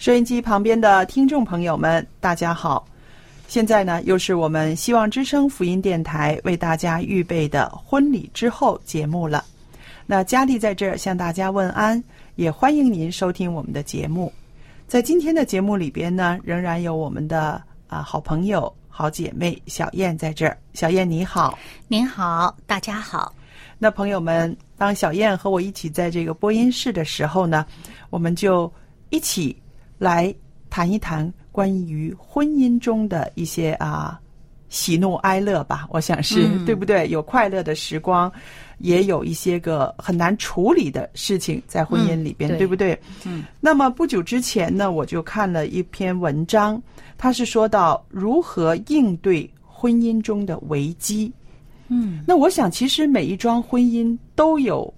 收音机旁边的听众朋友们，大家好！现在呢，又是我们希望之声福音电台为大家预备的婚礼之后节目了。那佳丽在这儿向大家问安，也欢迎您收听我们的节目。在今天的节目里边呢，仍然有我们的啊好朋友、好姐妹小燕在这儿。小燕你好。您好，大家好。那朋友们，当小燕和我一起在这个播音室的时候呢，我们就一起来谈一谈关于婚姻中的一些啊喜怒哀乐吧。我想是、嗯对不对？有快乐的时光，也有一些个很难处理的事情在婚姻里边，嗯对对不对？嗯。那么不久之前呢，我就看了一篇文章，它是说到如何应对婚姻中的危机。嗯，那我想，其实每一桩婚姻都有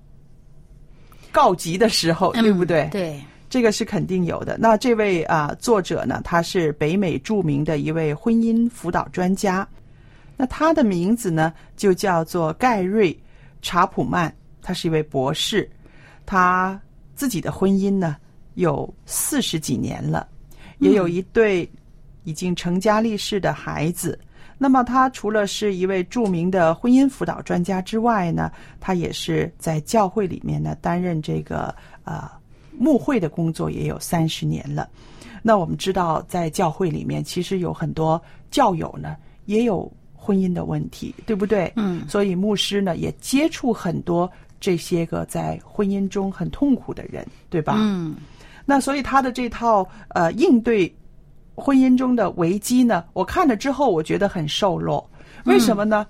告急的时候，对不对？嗯对，这个是肯定有的。那这位啊、作者呢，他是北美著名的一位婚姻辅导专家。那他的名字呢，就叫做盖瑞·查普曼，他是一位博士。他自己的婚姻呢，有四十几年了，也有一对已经成家立室的孩子。那么，他除了是一位著名的婚姻辅导专家之外呢，他也是在教会里面呢担任这个呃牧会的工作也有三十年了。那我们知道，在教会里面，其实有很多教友呢也有婚姻的问题，对不对？嗯所以牧师呢也接触很多这些个在婚姻中很痛苦的人，对吧？嗯那所以他的这套呃应对婚姻中的危机呢，我看了之后，我觉得很瘦弱。为什么呢？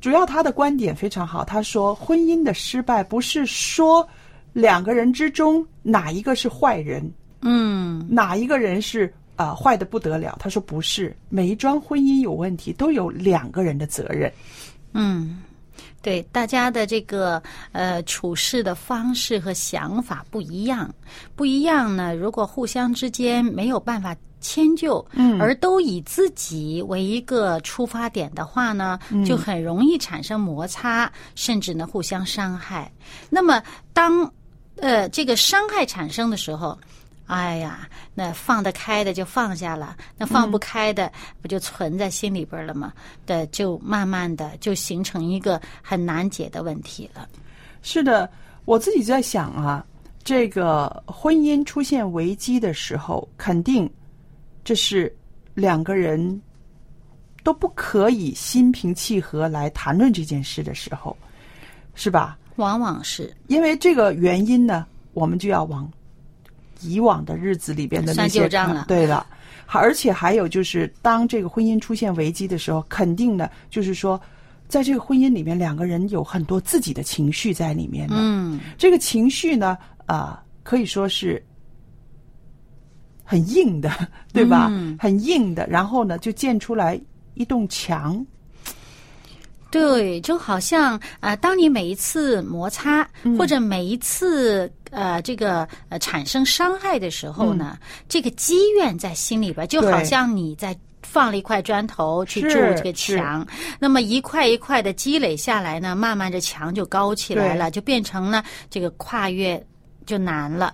主要他的观点非常好，他说婚姻的失败不是说两个人之中哪一个是坏人，嗯哪一个人是啊、呃坏的不得了。他说不是，每一桩婚姻有问题都有两个人的责任。嗯，对，大家的这个呃处事的方式和想法不一样，不一样呢。如果互相之间没有办法迁就，嗯而都以自己为一个出发点的话呢，就很容易产生摩擦，甚至呢互相伤害。那么当呃这个伤害产生的时候。哎呀，那放得开的就放下了，那放不开的不就存在心里边了吗？的就慢慢的就形成一个很难解的问题了。是的，我自己在想啊，这个婚姻出现危机的时候，肯定这是两个人都不可以心平气和来谈论这件事的时候，是吧？往往是因为这个原因呢，我们就要往以往的日子里边的那些账了看对了，还而且还有就是，当这个婚姻出现危机的时候，肯定的就是说，在这个婚姻里面，两个人有很多自己的情绪在里面的。嗯这个情绪呢，啊、可以说是很硬的，对吧？嗯很硬的，然后呢，就建出来一栋墙。对，就好像呃，当你每一次摩擦、嗯或者每一次呃这个呃产生伤害的时候呢，这个积怨在心里边，就好像你在。放了一块砖头去筑这个墙，那么一块一块的积累下来呢，慢慢这墙就高起来了，就变成了这个跨越就难了。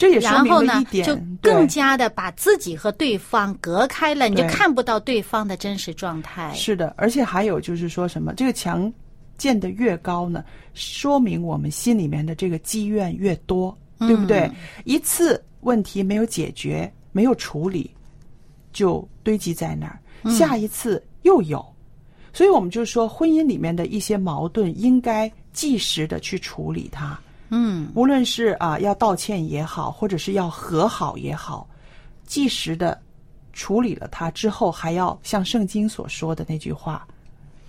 这也说明然后呢了一，点，就更加的把自己和对方隔开了，你就看不到对方的真实状态。是的，而且还有就是说什么，这个墙建的越高呢，说明我们心里面的这个积怨越多，对不对？一次问题没有解决，没有处理，就堆积在那儿，下一次又有，所以我们就说，婚姻里面的一些矛盾应该及时的去处理它。嗯，无论是啊要道歉也好，或者是要和好也好，及时的处理了它之后，还要像圣经所说的那句话，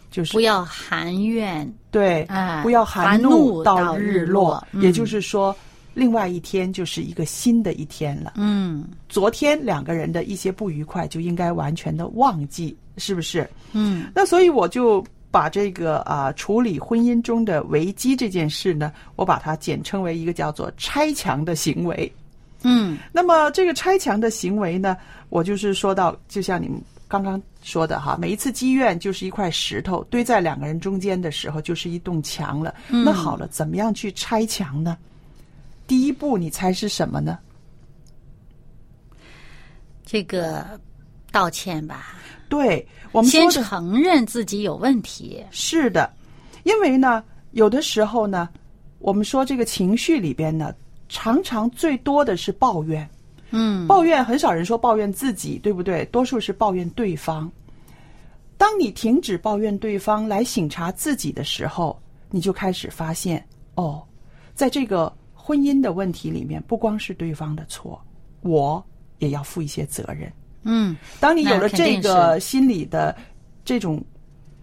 就是不要含怨，对，哎不要含怒怒到日日落嗯也就是说，另外一天就是一个新的一天了。嗯昨天两个人的一些不愉快就应该完全的忘记，是不是？嗯那所以我就把这个啊、处理婚姻中的危机这件事呢，我把它简称为一个叫做拆墙的行为。嗯那么这个拆墙的行为呢，我就是说到，就像你们刚刚说的哈，每一次积怨就是一块石头堆在两个人中间的时候，就是一栋墙了。那好了，怎么样去拆墙呢？第一步，你猜是什么呢？这个道歉吧，对我们先承认自己有问题。是的，因为呢，有的时候呢，我们说这个情绪里边呢，常常最多的是抱怨。嗯抱怨很少人说抱怨自己，对不对？多数是抱怨对方。当你停止抱怨对方，来醒察自己的时候，你就开始发现，哦，在这个婚姻的问题里面，不光是对方的错，我也要负一些责任。嗯当你有了这个心理的这种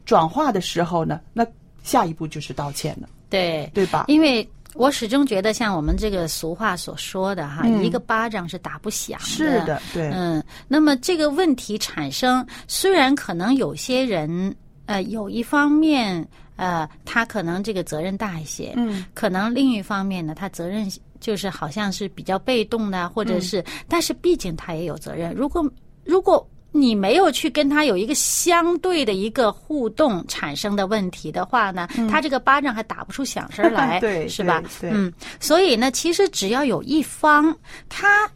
转化的时候呢，那下一步就是道歉了，对，对吧？因为我始终觉得，像我们这个俗话所说的哈，嗯一个巴掌是打不响的。是的，对，嗯，那么这个问题产生，虽然可能有些人呃有一方面呃他可能这个责任大一些，嗯，可能另一方面呢，他责任就是好像是比较被动的，或嗯者是，但是毕竟他也有责任。如果如果你没有去跟他有一个相对的一个互动产生的问题的话呢，他这个巴掌还打不出响声来，嗯 对是吧？嗯，所以呢，其实只要有一方他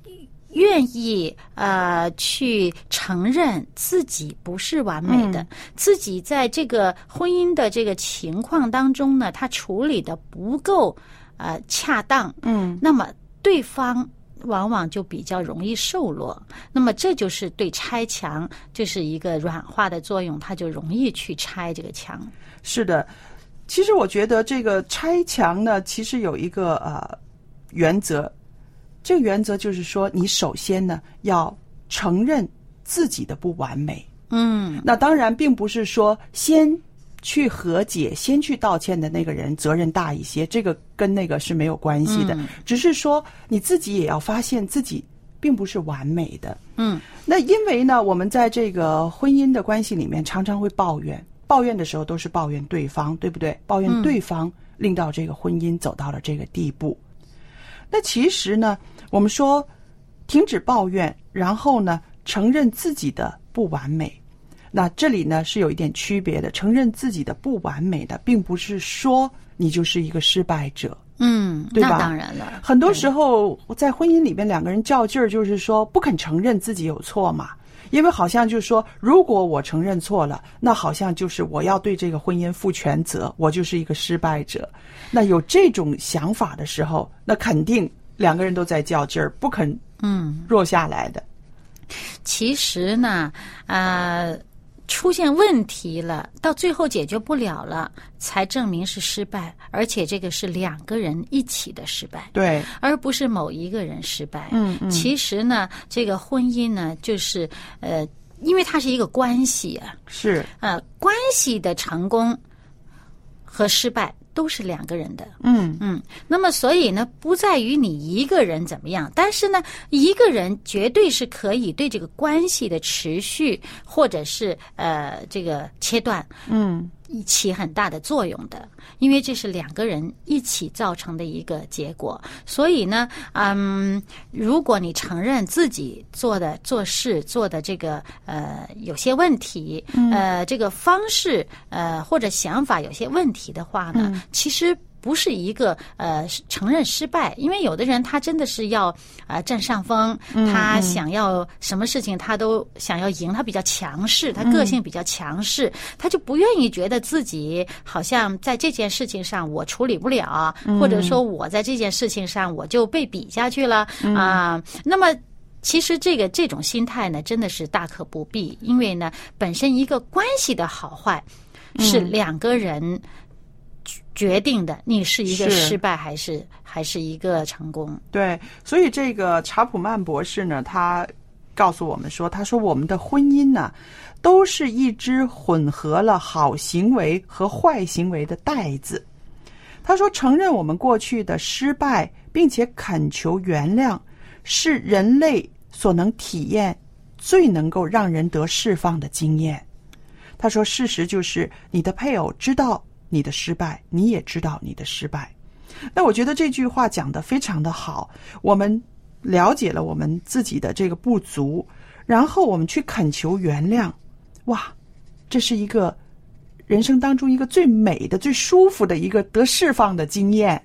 愿意呃去承认自己不是完美的，嗯自己在这个婚姻的这个情况当中呢，他处理的不够呃恰当，嗯，那么对方。往往就比较容易受落，那么这就是对拆墙就是一个软化的作用，它就容易去拆这个墙。是的。其实我觉得这个拆墙呢，其实有一个呃原则，这个原则就是说，你首先呢要承认自己的不完美。嗯那当然，并不是说先去和解、先去道歉的那个人责任大一些，这个跟那个是没有关系的。嗯只是说你自己也要发现自己并不是完美的。嗯那因为呢，我们在这个婚姻的关系里面，常常会抱怨，抱怨的时候都是抱怨对方，对不对？抱怨对方令到这个婚姻走到了这个地步。那其实呢，我们说停止抱怨，然后呢，承认自己的不完美。那这里呢是有一点区别的，承认自己的不完美的，并不是说你就是一个失败者。嗯，对吧那当然了，很多时候在婚姻里边，两个人较劲儿，就是说不肯承认自己有错嘛。因为好像就是说，如果我承认错了，那好像就是我要对这个婚姻负全责，我就是一个失败者。那有这种想法的时候，那肯定两个人都在较劲儿，不肯嗯。弱下来的。其实呢，呃，出现问题了，到最后解决不了了，才证明是失败，而且这个是两个人一起的失败。对，而不是某一个人失败。嗯嗯其实呢，这个婚姻呢，就是呃，因为它是一个关系啊，是，呃，关系的成功和失败都是两个人的。嗯。嗯，那么所以呢，不在于你一个人怎么样，但是呢，一个人绝对是可以对这个关系的持续或者是呃这个切断。嗯起很大的作用的，因为这是两个人一起造成的一个结果。所以呢，嗯，如果你承认自己做的做事做的这个呃有些问题，呃，这个方式呃或者想法有些问题的话呢，其实。不是一个呃承认失败，因为有的人他真的是要呃占上风，他想要什么事情他都想要赢，他比较强势，他个性比较强势，他就不愿意觉得自己好像在这件事情上我处理不了，或者说我在这件事情上我就被比下去了啊。那么其实这个这种心态呢，真的是大可不必，因为呢，本身一个关系的好坏是两个人。决定的，你是一个失败还是还是一个成功？对，所以这个查普曼博士呢，他告诉我们说，他说我们的婚姻呢，都是一只混合了好行为和坏行为的袋子。他说，承认我们过去的失败，并且恳求原谅，是人类所能体验最能够让人得释放的经验。他说，事实就是你的配偶知道。你的失败，你也知道你的失败。那我觉得这句话讲的非常的好。我们了解了我们自己的这个不足，然后我们去恳求原谅。哇，这是一个人生当中一个最美的、最舒服的一个得释放的经验。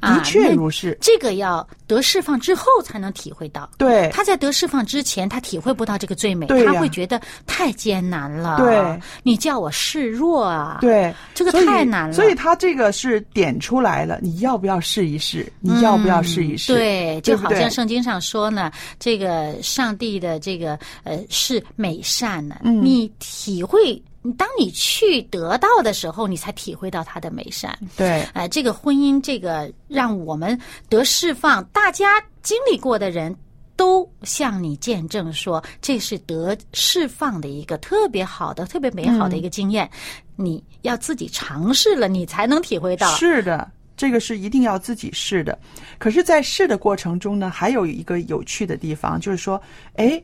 的确如是，这个要得释放之后才能体会到。对，他在得释放之前，他体会不到这个最美，他会觉得太艰难了。对，你叫我示弱啊？对，这个太难了。所以他这个是点出来了，你要不要试一试？你要不要试一试？对，就好像圣经上说呢，这个上帝的这个呃是美善的，你体会。你当你去得到的时候，你才体会到它的美善。对，哎，这个婚姻，这个让我们得释放，大家经历过的人都向你见证说，这是得释放的一个特别好的、特别美好的一个经验。你要自己尝试了，你才能体会到。是的，这个是一定要自己试的。可是，在试的过程中呢，还有一个有趣的地方，就是说，哎，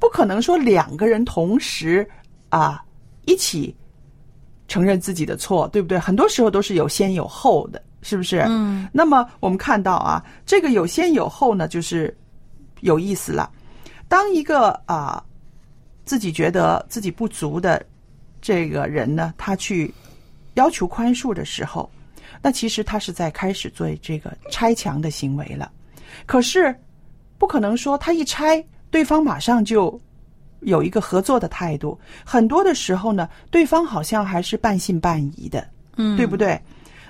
不可能说两个人同时啊。一起承认自己的错，对不对？很多时候都是有先有后的，是不是？嗯。那么我们看到啊，这个有先有后呢，就是有意思了。当一个啊自己觉得自己不足的这个人呢，他去要求宽恕的时候，那其实他是在开始做这个拆墙的行为了。可是不可能说他一拆，对方马上就。有一个合作的态度，很多的时候呢，对方好像还是半信半疑的，嗯，对不对？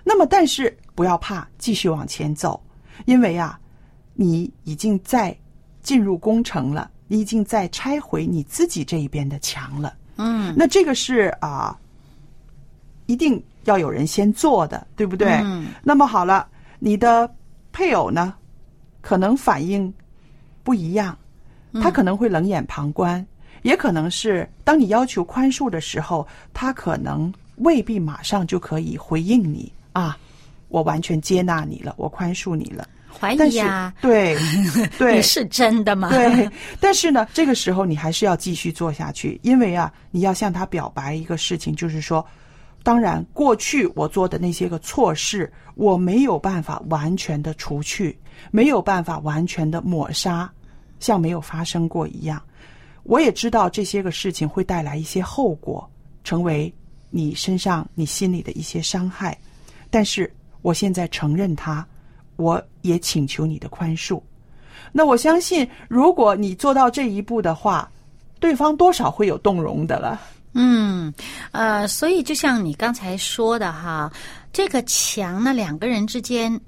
那么，但是不要怕，继续往前走，因为啊，你已经在进入工程了，你已经在拆毁你自己这一边的墙了，嗯，那这个是啊，一定要有人先做的，对不对？嗯，那么好了，你的配偶呢，可能反应不一样，他可能会冷眼旁观。也可能是当你要求宽恕的时候，他可能未必马上就可以回应你啊！我完全接纳你了，我宽恕你了。怀疑呀？对，对，是真的吗？对。但是呢，这个时候你还是要继续做下去，因为啊，你要向他表白一个事情，就是说，当然过去我做的那些个错事，我没有办法完全的除去，没有办法完全的抹杀，像没有发生过一样。我也知道这些个事情会带来一些后果，成为你身上、你心里的一些伤害。但是我现在承认它，我也请求你的宽恕。那我相信，如果你做到这一步的话，对方多少会有动容的了。嗯，呃，所以就像你刚才说的哈，这个墙呢，两个人之间。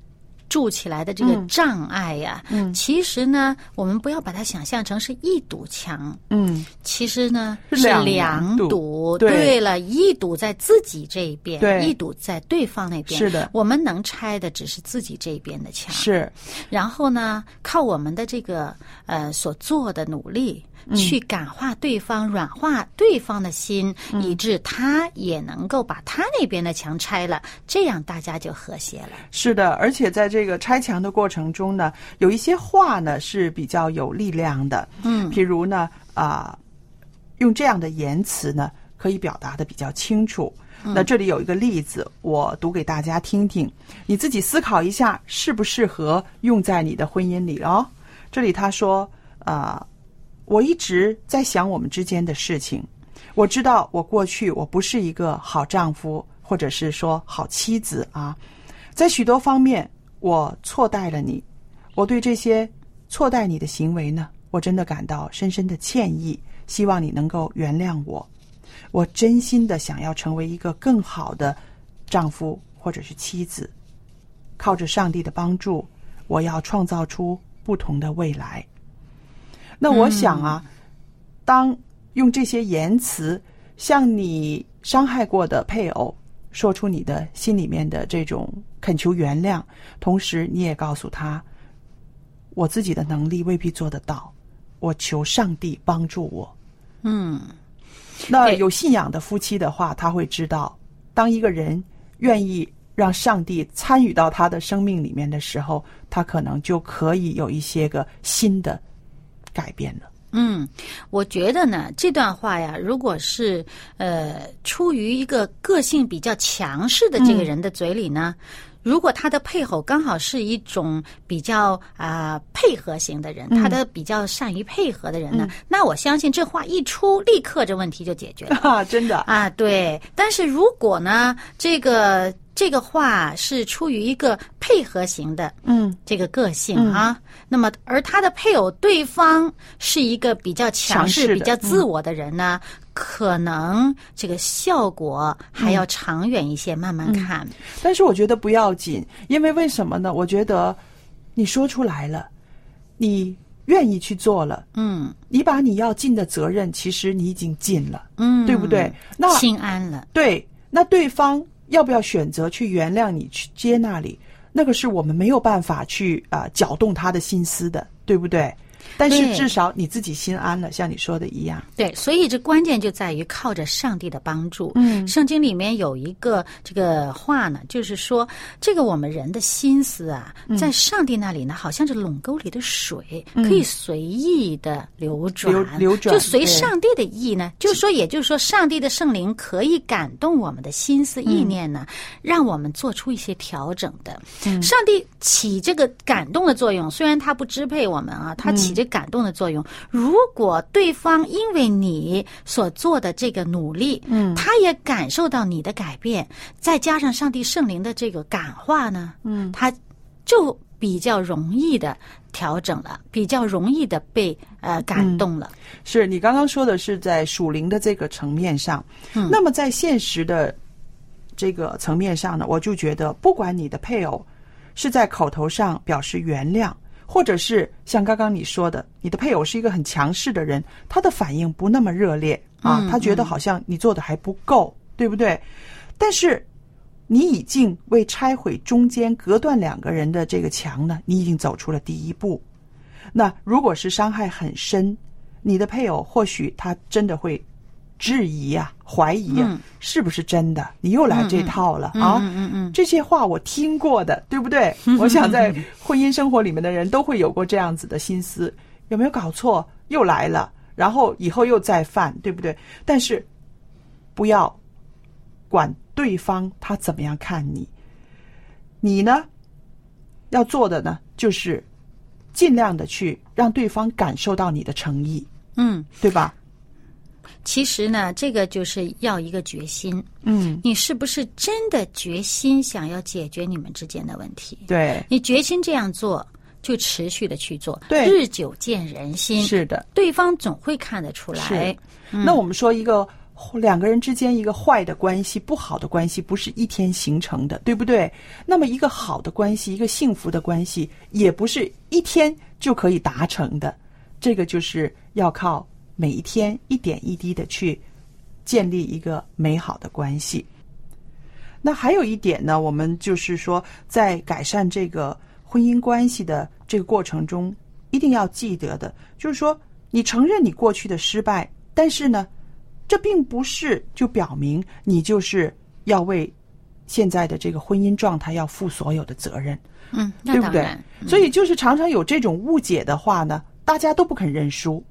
筑起来的这个障碍呀，嗯其实呢，我们不要把它想象成是一堵墙，嗯，其实呢是两堵。对了，一堵在自己这一边，一堵在对方那边。是的，我们能拆的只是自己这边的墙。是，然后呢，靠我们的这个呃所做的努力。去感化对方，软化对方的心，以致他也能够把他那边的墙拆了，这样大家就和谐了。是的，而且在这个拆墙的过程中呢，有一些话呢是比较有力量的。嗯，譬如呢，啊，用这样的言辞呢，可以表达的比较清楚。那这里有一个例子，我读给大家听听，你自己思考一下，适不适合用在你的婚姻里哦。这里他说：“啊、我一直在想我们之间的事情。我知道我过去我不是一个好丈夫，或者是说好妻子啊，在许多方面我错待了你。我对这些错待你的行为呢，我真的感到深深的歉意，希望你能够原谅我。我真心的想要成为一个更好的丈夫或者是妻子，靠着上帝的帮助，我要创造出不同的未来。那我想啊，当用这些言辞向你伤害过的配偶说出你的心里面的这种恳求原谅，同时你也告诉他，我自己的能力未必做得到，我求上帝帮助我。嗯，那有信仰的夫妻的话，他会知道，当一个人愿意让上帝参与到他的生命里面的时候，他可能就可以有一些个新的改变了。嗯，我觉得呢，这段话呀，如果是呃出于一个个性比较强势的这个人的嘴里呢，如果他的配偶刚好是一种比较啊、配合型的人，他的比较善于配合的人呢，那我相信这话一出，立刻这问题就解决了。啊，真的，啊，对。但是如果呢，这个这个话是出于一个配合型的，嗯，这个个性啊，那么而他的配偶对方是一个比较强势、强势比较自我的人呢，可能这个效果还要长远一些，慢慢看。但是我觉得不要紧，因为为什么呢？我觉得你说出来了，你愿意去做了，嗯你把你要尽的责任，其实你已经尽了，嗯，对不对？那心安了。对，那对方要不要选择去原谅你、去接纳你？那个是我们没有办法去啊、呃搅动他的心思的，对不对？但是至少你自己心安了，像你说的一样。对，所以这关键就在于靠着上帝的帮助。嗯。圣经里面有一个这个话呢，就是说，这个我们人的心思啊，嗯。在上帝那里呢，好像是垄沟里的水，可以随意的流转，流流转就随上帝的意呢，就是说，也就是说，上帝的圣灵可以感动我们的心思意念呢，让我们做出一些调整的。上帝起这个感动的作用，虽然他不支配我们啊，他起这感动的作用。如果对方因为你所做的这个努力，嗯，他也感受到你的改变，再加上上帝圣灵的这个感化呢，嗯，他就比较容易的调整了，比较容易的被呃感动了。是你刚刚说的是在属灵的这个层面上，嗯。那么在现实的这个层面上呢，我就觉得，不管你的配偶是在口头上表示原谅，或者是像刚刚你说的，你的配偶是一个很强势的人，他的反应不那么热烈啊，嗯他觉得好像你做的还不够，对不对？但是你已经为拆毁中间隔断两个人的这个墙呢，你已经走出了第一步。那如果是伤害很深，你的配偶或许他真的会质疑呀、怀疑呀、嗯是不是真的？你又来这套了、啊！嗯嗯嗯，这些话我听过的，对不对？我想在婚姻生活里面的人都会有过这样子的心思，有没有搞错？又来了，然后以后又再犯，对不对？但是不要管对方他怎么样看你，你呢要做的呢，就是尽量的去让对方感受到你的诚意，嗯，对吧？其实呢，这个就是要一个决心。嗯，你是不是真的决心想要解决你们之间的问题？对，你决心这样做，就持续的去做，对日久见人心，是的。对方总会看得出来是。那我们说一个两个人之间一个坏的关系、不好的关系，不是一天形成的，对不对？那么一个好的关系、一个幸福的关系，也不是一天就可以达成的。这个就是要靠每一天一点一滴的去建立一个美好的关系。那还有一点呢，我们就是说，在改善这个婚姻关系的这个过程中，一定要记得的，就是说，你承认你过去的失败，但是呢，这并不是就表明你就是要为现在的这个婚姻状态要负所有的责任，嗯，那对不对？所以就是常常有这种误解的话呢，大家都不肯认输。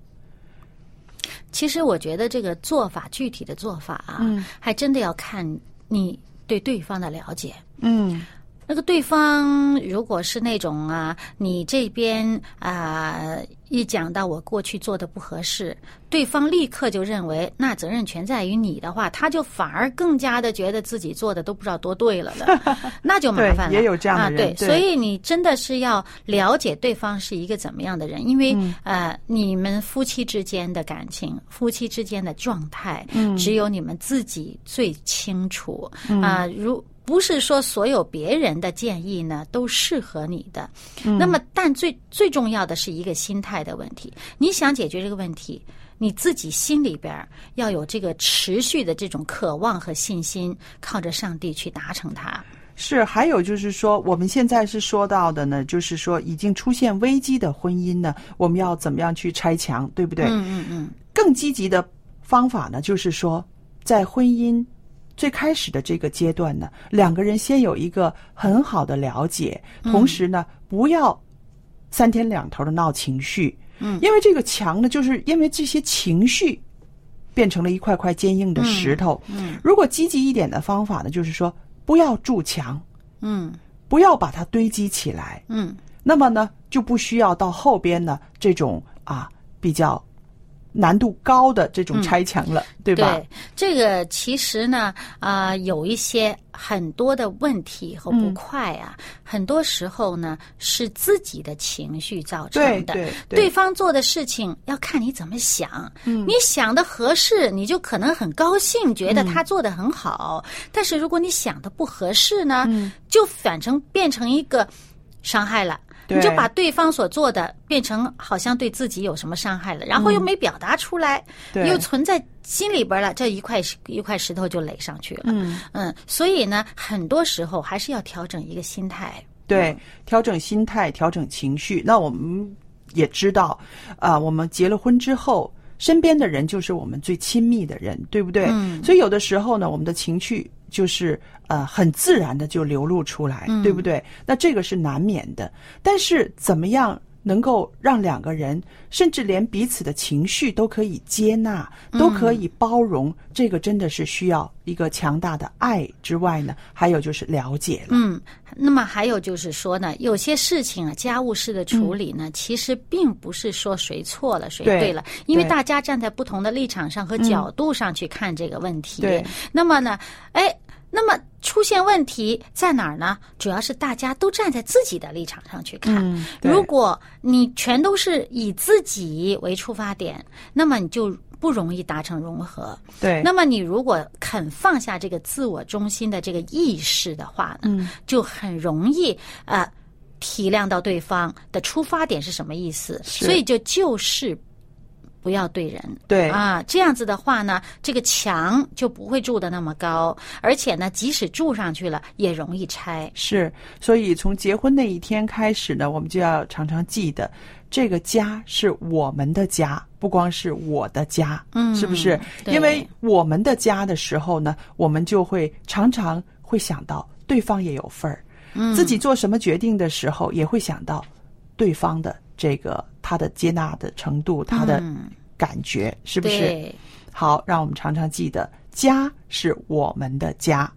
其实我觉得这个做法，具体的做法啊，嗯还真的要看你对对方的了解。嗯那个对方如果是那种啊，你这边啊、一讲到我过去做的不合适，对方立刻就认为那责任全在于你的话，他就反而更加的觉得自己做的都不知道多对了的，那就麻烦了。对也有这样的啊，人对，对。所以你真的是要了解对方是一个怎么样的人，因为、嗯。呃，你们夫妻之间的感情、夫妻之间的状态，嗯。只有你们自己最清楚。啊、如不是说所有别人的建议呢都适合你的，嗯那么但最最重要的是一个心态的问题。你想解决这个问题，你自己心里边要有这个持续的这种渴望和信心，靠着上帝去达成它。是，还有就是说，我们现在是说到的呢，就是说已经出现危机的婚姻呢，我们要怎么样去拆墙，对不对？嗯嗯嗯，更积极的方法呢，就是说，在婚姻最开始的这个阶段呢，两个人先有一个很好的了解，同时呢，不要三天两头的闹情绪。嗯，因为这个墙呢，就是因为这些情绪变成了一块块坚硬的石头。嗯，如果积极一点的方法呢，就是说不要筑墙，嗯不要把它堆积起来。嗯。那么呢，就不需要到后边呢这种啊比较难度高的这种拆墙了，对吧？对，这个其实呢，啊、有一些很多的问题和不快啊，很多时候呢是自己的情绪造成的。对对对方做的事情要看你怎么想。嗯，你想的合适，你就可能很高兴，觉得他做的很好。但是如果你想的不合适呢，就反成变成一个伤害了。对你就把对方所做的变成好像对自己有什么伤害了，然后又没表达出来，对又存在心里边了，这一块一块石头就垒上去了。嗯所以呢，很多时候还是要调整一个心态。对，调整心态，调整情绪。那我们也知道，啊、我们结了婚之后，身边的人就是我们最亲密的人，对不对？嗯所以有的时候呢，我们的情绪就是呃很自然的就流露出来，对不对？那这个是难免的。但是怎么样？能够让两个人，甚至连彼此的情绪都可以接纳，都可以包容，这个真的是需要一个强大的爱之外呢，还有就是了解了。嗯，那么还有就是说呢，有些事情啊，家务事的处理呢，其实并不是说谁错了谁对对了，因为大家站在不同的立场上和角度上去看这个问题。对那么呢，哎。那么出现问题在哪儿呢？主要是大家都站在自己的立场上去看。嗯如果你全都是以自己为出发点，那么你就不容易达成融合。对，那么你如果肯放下这个自我中心的这个意识的话呢，嗯就很容易呃体谅到对方的出发点是什么意思，所以就就事不要对人。对啊，这样子的话呢，这个墙就不会筑的那么高，而且呢，即使筑上去了，也容易拆。是，所以从结婚那一天开始呢，我们就要常常记得，这个家是我们的家，不光是我的家，嗯是不是？对因为我们的家的时候呢，我们就会常常会想到对方也有份儿，嗯自己做什么决定的时候也会想到对方的这个他的接纳的程度，他的嗯感觉，是不是？好，让我们常常记得，家是我们的家。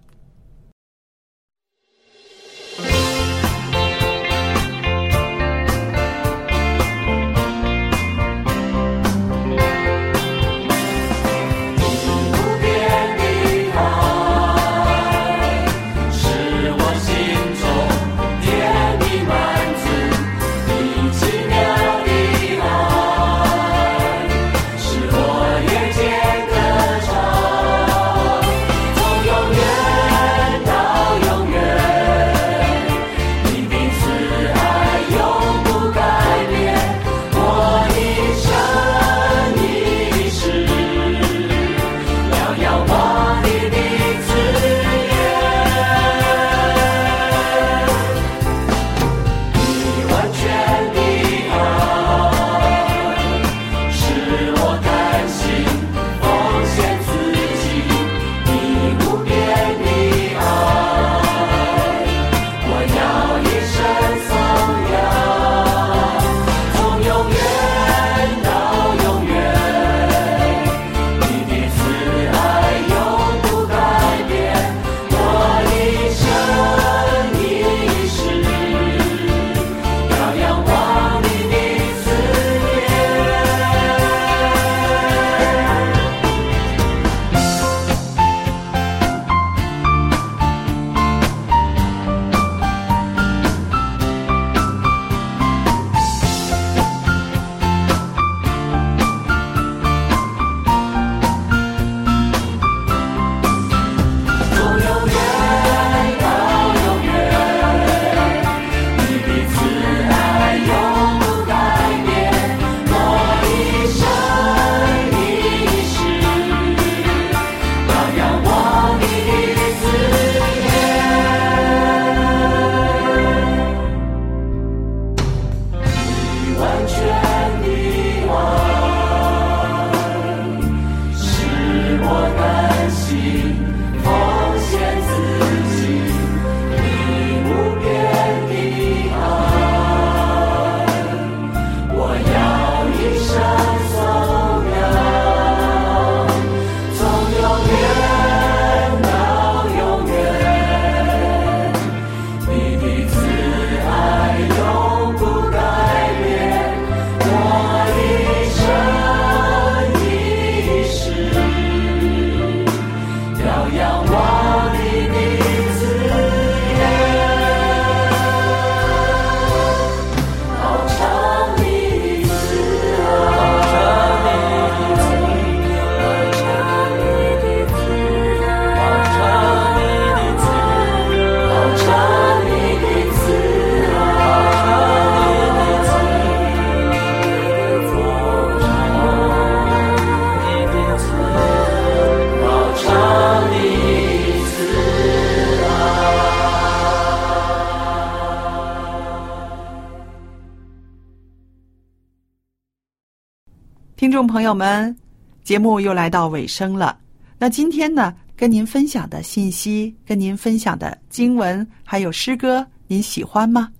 听众朋友们，节目又来到尾声了。那今天呢，跟您分享的信息，跟您分享的经文还有诗歌，您喜欢吗？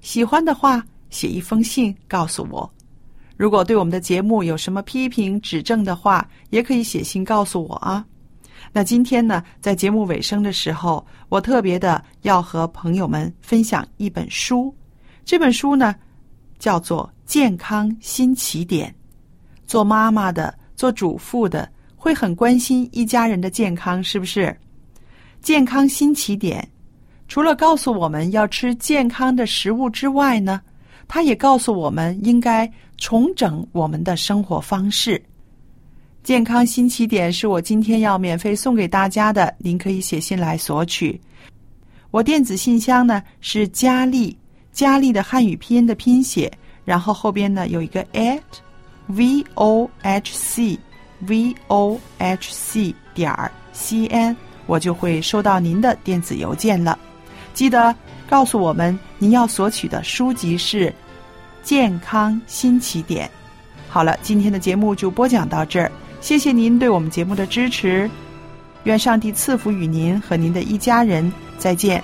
喜欢的话，写一封信告诉我。如果对我们的节目有什么批评指正的话，也可以写信告诉我啊。那今天呢，在节目尾声的时候，我特别的要和朋友们分享一本书。这本书呢，叫做《健康新起点》。做妈妈的、做主妇的，会很关心一家人的健康，是不是？健康新起点，除了告诉我们要吃健康的食物之外呢，它也告诉我们应该重整我们的生活方式。健康新起点是我今天要免费送给大家的，您可以写信来索取。我电子信箱呢是佳丽，佳丽的汉语拼音的拼写，然后后边呢有一个 at v o h c v o h c 点儿 c n，我就会收到您的电子邮件了。记得告诉我们您要索取的书籍是《健康新起点》。好了，今天的节目就播讲到这儿，谢谢您对我们节目的支持，愿上帝赐福与您和您的一家人，再见。